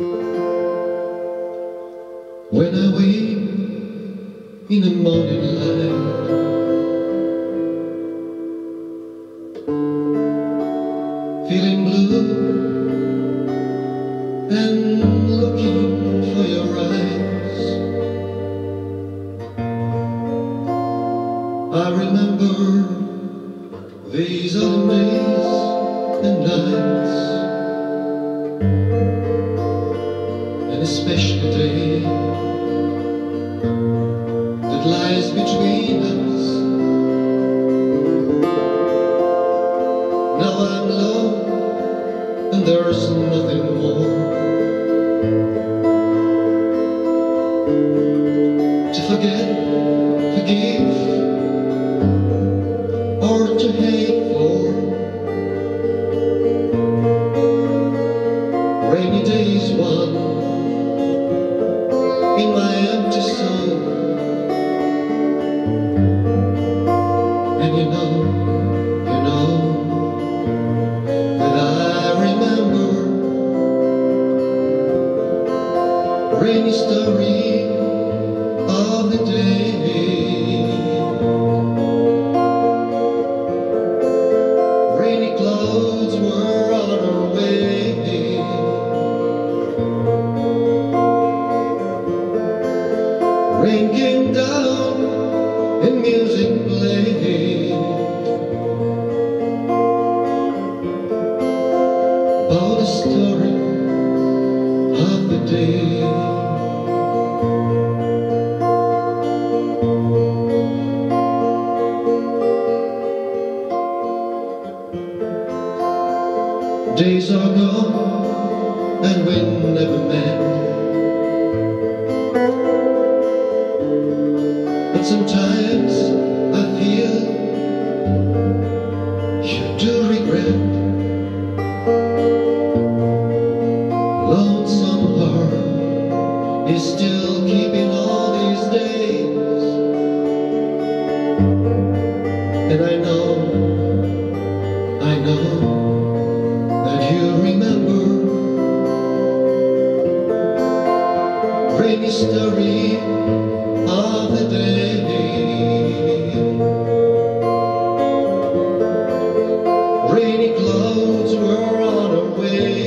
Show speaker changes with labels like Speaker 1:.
Speaker 1: When I wake in the morning light Feeling blue and looking for your eyes I remember these autumn days and nights Now I'm alone and there's nothing more To forget, forgive, or to hate for. Rainy days one down and music played. About the story of the day. Days are gone and we never met. But sometimes I feel you do regret. Lonesome heart is still keeping all these days. And I know, I know rainy story of the day. Rainy clouds were on our way.